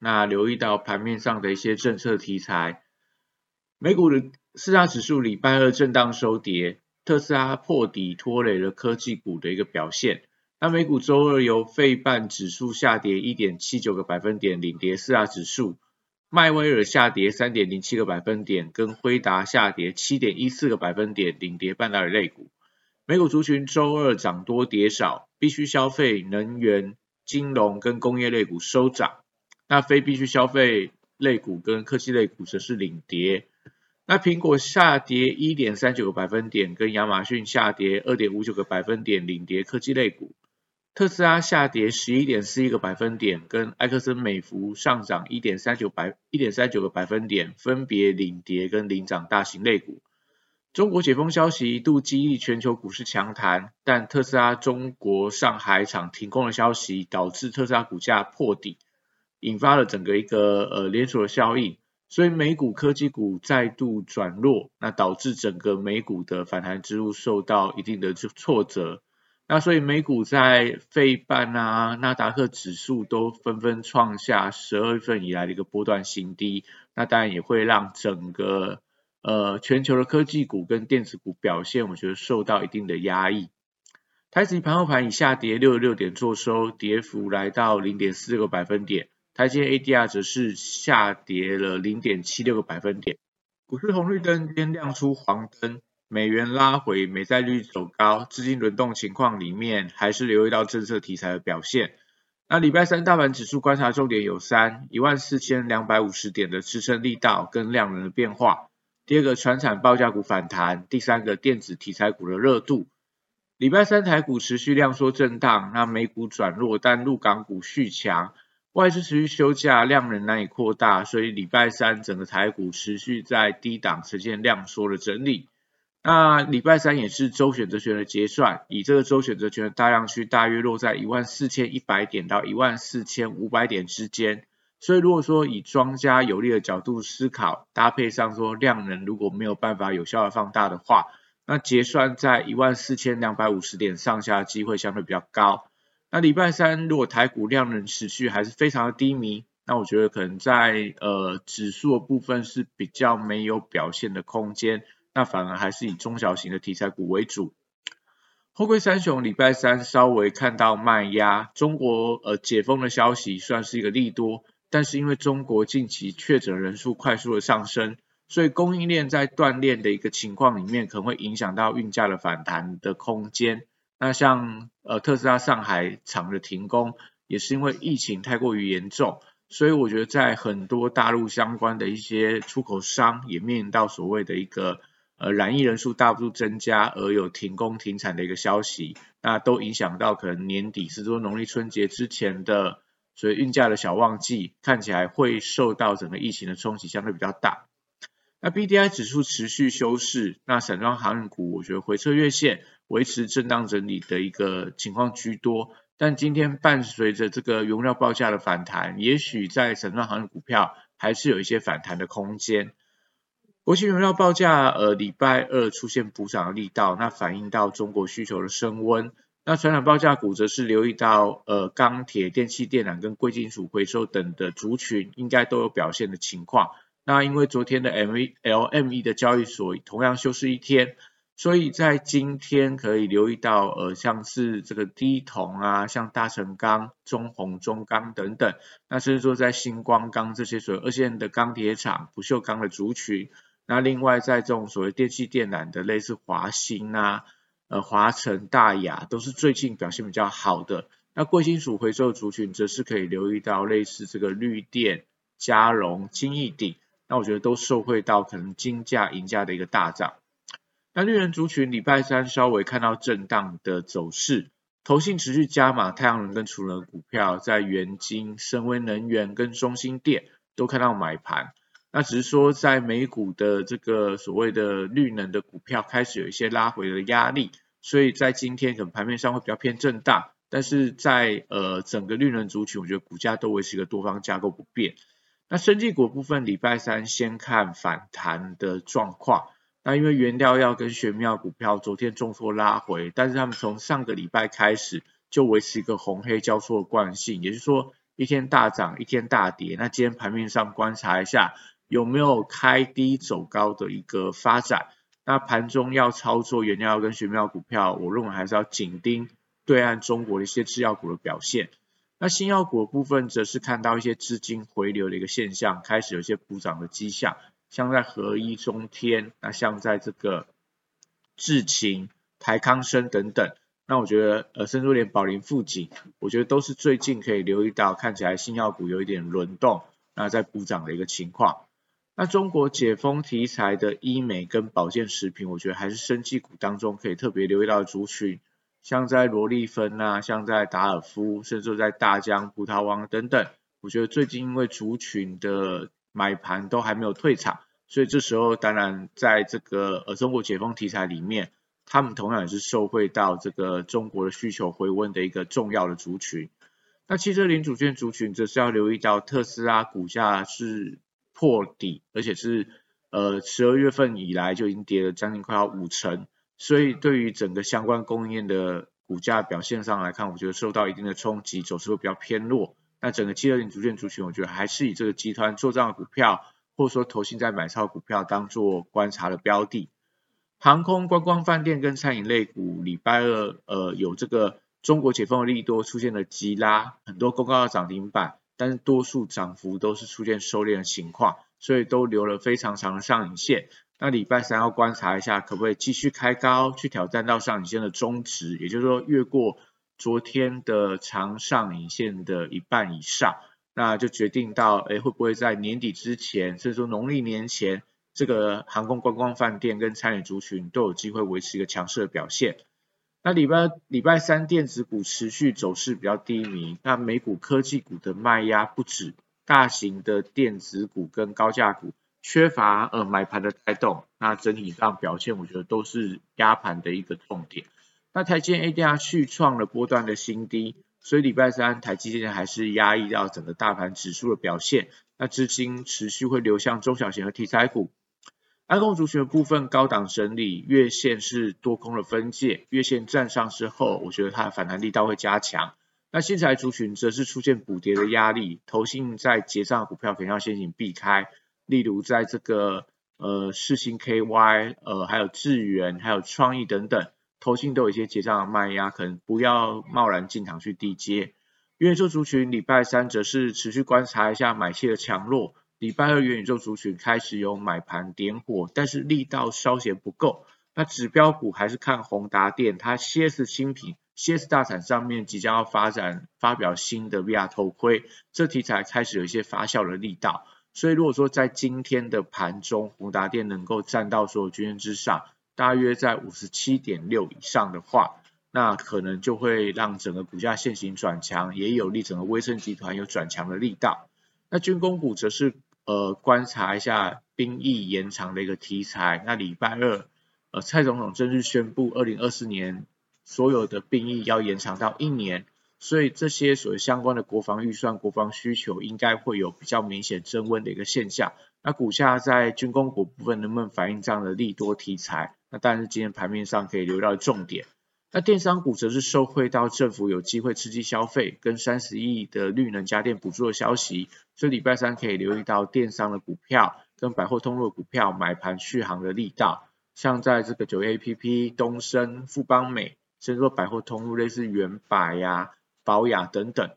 那留意到盘面上的一些政策题材。美股的四大指数礼拜二震荡收跌，特斯拉破底拖累了科技股的一个表现。那美股周二由费半指数下跌一点七九个百分点领跌四大指数，迈威尔下跌三点零七个百分点，跟辉达下跌七点一四个百分点领跌半导体类股。美股族群周二涨多跌少，必须消费、能源、金融跟工业类股收涨，那非必须消费类股跟科技类股则是领跌。那苹果下跌一点三九个百分点，跟亚马逊下跌二点五九个百分点领跌科技类股。特斯拉下跌十一点四一个百分点，跟埃克森美孚上涨一点三九百一点三九个百分点，分别领跌跟领涨大型类股。中国解封消息一度激励全球股市强弹，但特斯拉中国上海厂停工的消息导致特斯拉股价破底，引发了整个一个呃连锁的效应，所以美股科技股再度转弱，那导致整个美股的反弹之路受到一定的挫折，那所以美股在费半啊、纳达克指数都纷纷创下十二月份以来的一个波段新低，那当然也会让整个呃，全球的科技股跟电子股表现，我觉得受到一定的压抑。台指盘后盘以下跌六十六点做收，跌幅来到零点四六个百分点。台积 ADR 则是下跌了零点七六个百分点。股市红绿灯先亮出黄灯，美元拉回，美债率走高，资金轮动情况里面，还是留意到政策题材的表现。那礼拜三大盘指数观察重点有三：一万四千两百五十点的支撑力道跟量能的变化。第二个，船产报价股反弹；第三个，电子题材股的热度。礼拜三台股持续量缩震荡，那美股转弱，但陆港股续强，外资持续休假，量能难以扩大，所以礼拜三整个台股持续在低档呈现量缩的整理。那礼拜三也是周选择权的结算，以这个周选择权的大量区大约落在一万四千一百点到一万四千五百点之间。所以如果说以庄家有利的角度思考，搭配上说量能如果没有办法有效的放大的话，那结算在一万四千两百五十点上下机会相对比较高。那礼拜三如果台股量能持续还是非常的低迷，那我觉得可能在呃指数的部分是比较没有表现的空间，那反而还是以中小型的题材股为主。后贵三雄礼拜三稍微看到卖压，中国呃解封的消息算是一个利多。但是因为中国近期确诊人数快速的上升，所以供应链在断裂的一个情况里面，可能会影响到运价的反弹的空间。那像呃特斯拉上海厂的停工，也是因为疫情太过于严重，所以我觉得在很多大陆相关的一些出口商也面临到所谓的一个呃染疫人数大幅度增加而有停工停产的一个消息，那都影响到可能年底是说农历春节之前的。所以运价的小旺季看起来会受到整个疫情的冲击相对比较大。那 B D I 指数持续修饰，那散装航运股我觉得回撤月线维持震荡整理的一个情况居多。但今天伴随着这个原料报价的反弹，也许在散装航运股票还是有一些反弹的空间。国际原料报价呃礼拜二出现补涨的力道，那反映到中国需求的升温。那传染报价股则是留意到，呃，钢铁、电气电缆跟贵金属回收等的族群，应该都有表现的情况。那因为昨天的 M V L M E 的交易所同样休市一天，所以在今天可以留意到，呃，像是这个低铜啊，像大成钢、中红、中钢等等，那甚至说在星光钢这些所谓二线的钢铁厂、不锈钢的族群。那另外在这种所谓电气电缆的，类似华星啊。呃，华晨、大雅都是最近表现比较好的。那贵金属回收族群则是可以留意到类似这个绿电、嘉荣、金益鼎，那我觉得都受惠到可能金价、银价的一个大涨。那绿人族群礼拜三稍微看到震荡的走势，投信持续加码太阳能跟储能股票，在元金、深威能源跟中心电都看到买盘。那只是说在美股的这个所谓的绿能的股票开始有一些拉回的压力，所以在今天可能盘面上会比较偏震荡。但是在呃整个绿能族群，我觉得股价都维持一个多方架构不变。那生技股部分，礼拜三先看反弹的状况。那因为原料药跟玄妙股票昨天重挫拉回，但是他们从上个礼拜开始就维持一个红黑交错的惯性，也就是说一天大涨一天大跌。那今天盘面上观察一下有没有开低走高的一个发展。那盘中要操作原料药跟玄妙股票，我认为还是要紧盯对岸中国的一些制药股的表现。那新药股部分则是看到一些资金回流的一个现象，开始有些补涨的迹象。像在合一中天，那像在这个智勤、台康生等等，那我觉得呃，甚至连宝林富锦，我觉得都是最近可以留意到，看起来新药股有一点轮动，那在补涨的一个情况。那中国解封题材的医美跟保健食品，我觉得还是生技股当中可以特别留意到的族群，像在罗丽芬啊，像在达尔夫，甚至在大疆、葡萄王等等，我觉得最近因为族群的买盘都还没有退场，所以这时候当然在这个呃中国解封题材里面，他们同样也是受惠到这个中国的需求回温的一个重要的族群。那汽车零组件族群则是要留意到特斯拉股价是破底，而且是呃十二月份以来就已经跌了将近快要五成，所以对于整个相关供应链的股价表现上来看，我觉得受到一定的冲击，走势会比较偏弱。那整个七二零组件族群，我觉得还是以这个集团做账的股票，或者说投信在买超股票当做观察的标的。航空、观光、饭店跟餐饮类股，礼拜二呃有这个中国解封的利多出现了急拉，很多公告的涨停板，但是多数涨幅都是出现收敛的情况，所以都留了非常长的上影线。那礼拜三要观察一下，可不可以继续开高，去挑战到上影线的中值，也就是说越过。昨天的长上影线的一半以上，那就决定到，哎，会不会在年底之前，甚至说农历年前，这个航空观光饭店跟餐饮族群都有机会维持一个强势的表现。那礼拜礼拜三电子股持续走势比较低迷，那美股科技股的卖压不止，大型的电子股跟高价股缺乏呃买盘的带动，那整体上表现我觉得都是压盘的一个重点。那台积电 ADR 续创了波段的新低，所以礼拜三台积电还是压抑到整个大盘指数的表现。那资金持续会流向中小型的题材股。安控族群的部分高档整理，月线是多空的分界，月线站上之后，我觉得它的反弹力道会加强。那新材族群则是出现补跌的压力，投信在结账股票可能要先行避开，例如在这个呃世星 KY，呃还有智源，还有创意等等。投信都有一些结账的卖压，可能不要贸然进场去低接。元宇宙族群礼拜三则是持续观察一下买气的强弱。礼拜二元宇宙族群开始有买盘点火，但是力道稍显不够。那指标股还是看宏达电，它 CS 新品 CS 大厂上面即将要发展发表新的 VR 头盔，这题材开始有一些发酵的力道。所以如果说在今天的盘中，宏达电能够站到所有均线之上。大约在五十七点六以上的话，那可能就会让整个股价现行转强，也有利整个威盛集团有转强的力道。那军工股则是呃观察一下兵役延长的一个题材。那礼拜二，呃蔡总统正式宣布，二零二四年所有的兵役要延长到一年，所以这些所相关的国防预算、国防需求应该会有比较明显增温的一个现象。那股价在军工股部分能不能反映这样的利多题材？那当然是今天盘面上可以留到重点。那电商股则是受惠到政府有机会刺激消费，跟三十亿的绿能家电补助的消息，所以礼拜三可以留意到电商的股票跟百货通路股票买盘续航的力道。像在这个九月 A P P、东升、富邦美，甚至说百货通路类似元百呀、宝雅等等，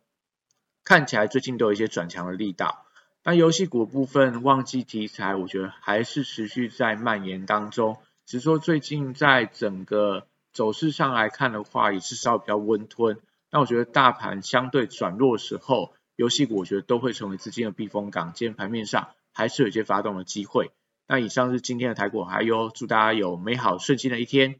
看起来最近都有一些转强的力道。那游戏股部分旺季题材，我觉得还是持续在蔓延当中。只是说最近在整个走势上来看的话，也是稍微比较温吞。那我觉得大盘相对转弱的时候，游戏股我觉得都会成为资金的避风港。今天盘面上还是有一些发动的机会。那以上是今天的台股，还有祝大家有美好顺心的一天。